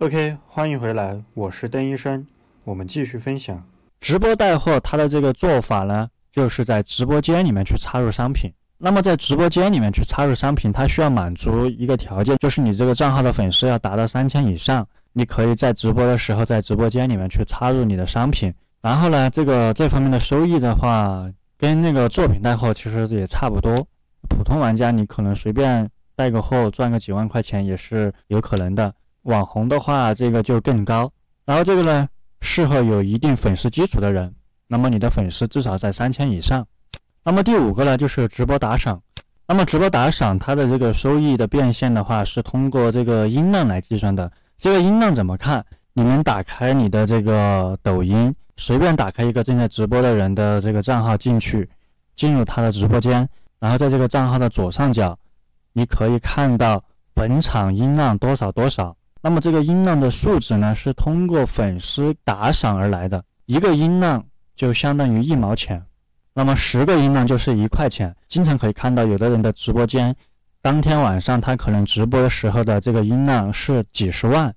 OK，欢迎回来，我是邓医生，我们继续分享直播带货。它的这个做法呢，就是在直播间里面去插入商品。那么在直播间里面去插入商品，它需要满足一个条件，就是你这个账号的粉丝要达到三千以上，你可以在直播的时候在直播间里面去插入你的商品。然后呢，这个这方面的收益的话，跟那个作品带货其实也差不多。普通玩家你可能随便带个货赚个几万块钱也是有可能的。网红的话，这个就更高。然后这个呢，适合有一定粉丝基础的人。那么你的粉丝至少在三千以上。那么第五个呢，就是直播打赏。那么直播打赏它的这个收益的变现的话，是通过这个音量来计算的。这个音量怎么看？你们打开你的这个抖音，随便打开一个正在直播的人的这个账号进去，进入他的直播间，然后在这个账号的左上角，你可以看到本场音量多少多少。那么这个音浪的数值呢，是通过粉丝打赏而来的。一个音浪就相当于一毛钱，那么十个音浪就是一块钱。经常可以看到有的人的直播间，当天晚上他可能直播的时候的这个音浪是几十万，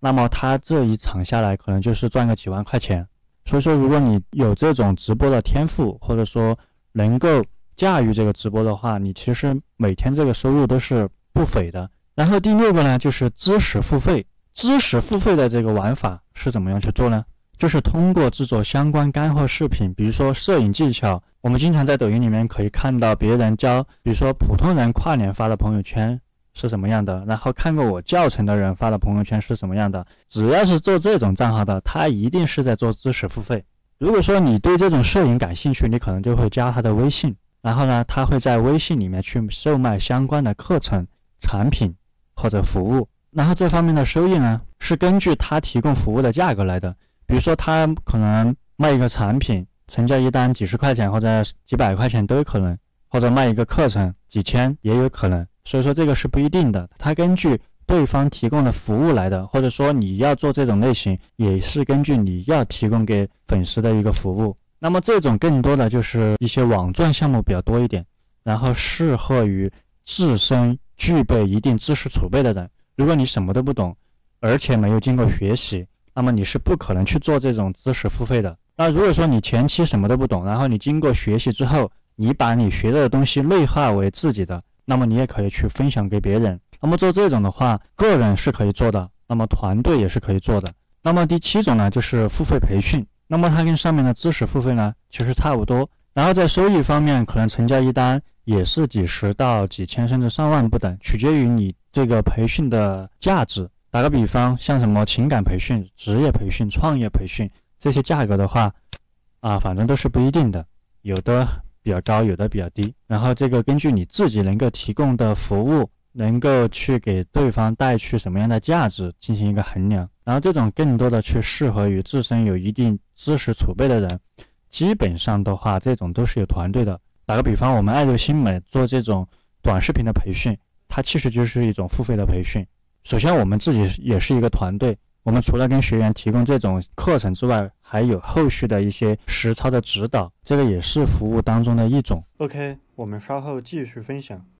那么他这一场下来可能就是赚个几万块钱。所以说，如果你有这种直播的天赋，或者说能够驾驭这个直播的话，你其实每天这个收入都是不菲的。然后第六个呢，就是知识付费。知识付费的这个玩法是怎么样去做呢？就是通过制作相关干货视频，比如说摄影技巧，我们经常在抖音里面可以看到别人教，比如说普通人跨年发的朋友圈是什么样的，然后看过我教程的人发的朋友圈是什么样的。只要是做这种账号的，他一定是在做知识付费。如果说你对这种摄影感兴趣，你可能就会加他的微信，然后呢，他会在微信里面去售卖相关的课程产品。或者服务，然后这方面的收益呢，是根据他提供服务的价格来的。比如说，他可能卖一个产品，成交一单几十块钱或者几百块钱都有可能，或者卖一个课程几千也有可能。所以说这个是不一定的，他根据对方提供的服务来的，或者说你要做这种类型，也是根据你要提供给粉丝的一个服务。那么这种更多的就是一些网赚项目比较多一点，然后适合于自身。具备一定知识储备的人，如果你什么都不懂，而且没有经过学习，那么你是不可能去做这种知识付费的。那如果说你前期什么都不懂，然后你经过学习之后，你把你学到的东西内化为自己的，那么你也可以去分享给别人。那么做这种的话，个人是可以做的，那么团队也是可以做的。那么第七种呢，就是付费培训。那么它跟上面的知识付费呢，其实差不多。然后在收益方面，可能成交一单。也是几十到几千甚至上万不等，取决于你这个培训的价值。打个比方，像什么情感培训、职业培训、创业培训这些价格的话，啊，反正都是不一定的，有的比较高，有的比较低。然后这个根据你自己能够提供的服务，能够去给对方带去什么样的价值进行一个衡量。然后这种更多的去适合于自身有一定知识储备的人，基本上的话，这种都是有团队的。打个比方，我们爱豆新美做这种短视频的培训，它其实就是一种付费的培训。首先，我们自己也是一个团队，我们除了跟学员提供这种课程之外，还有后续的一些实操的指导，这个也是服务当中的一种。OK，我们稍后继续分享。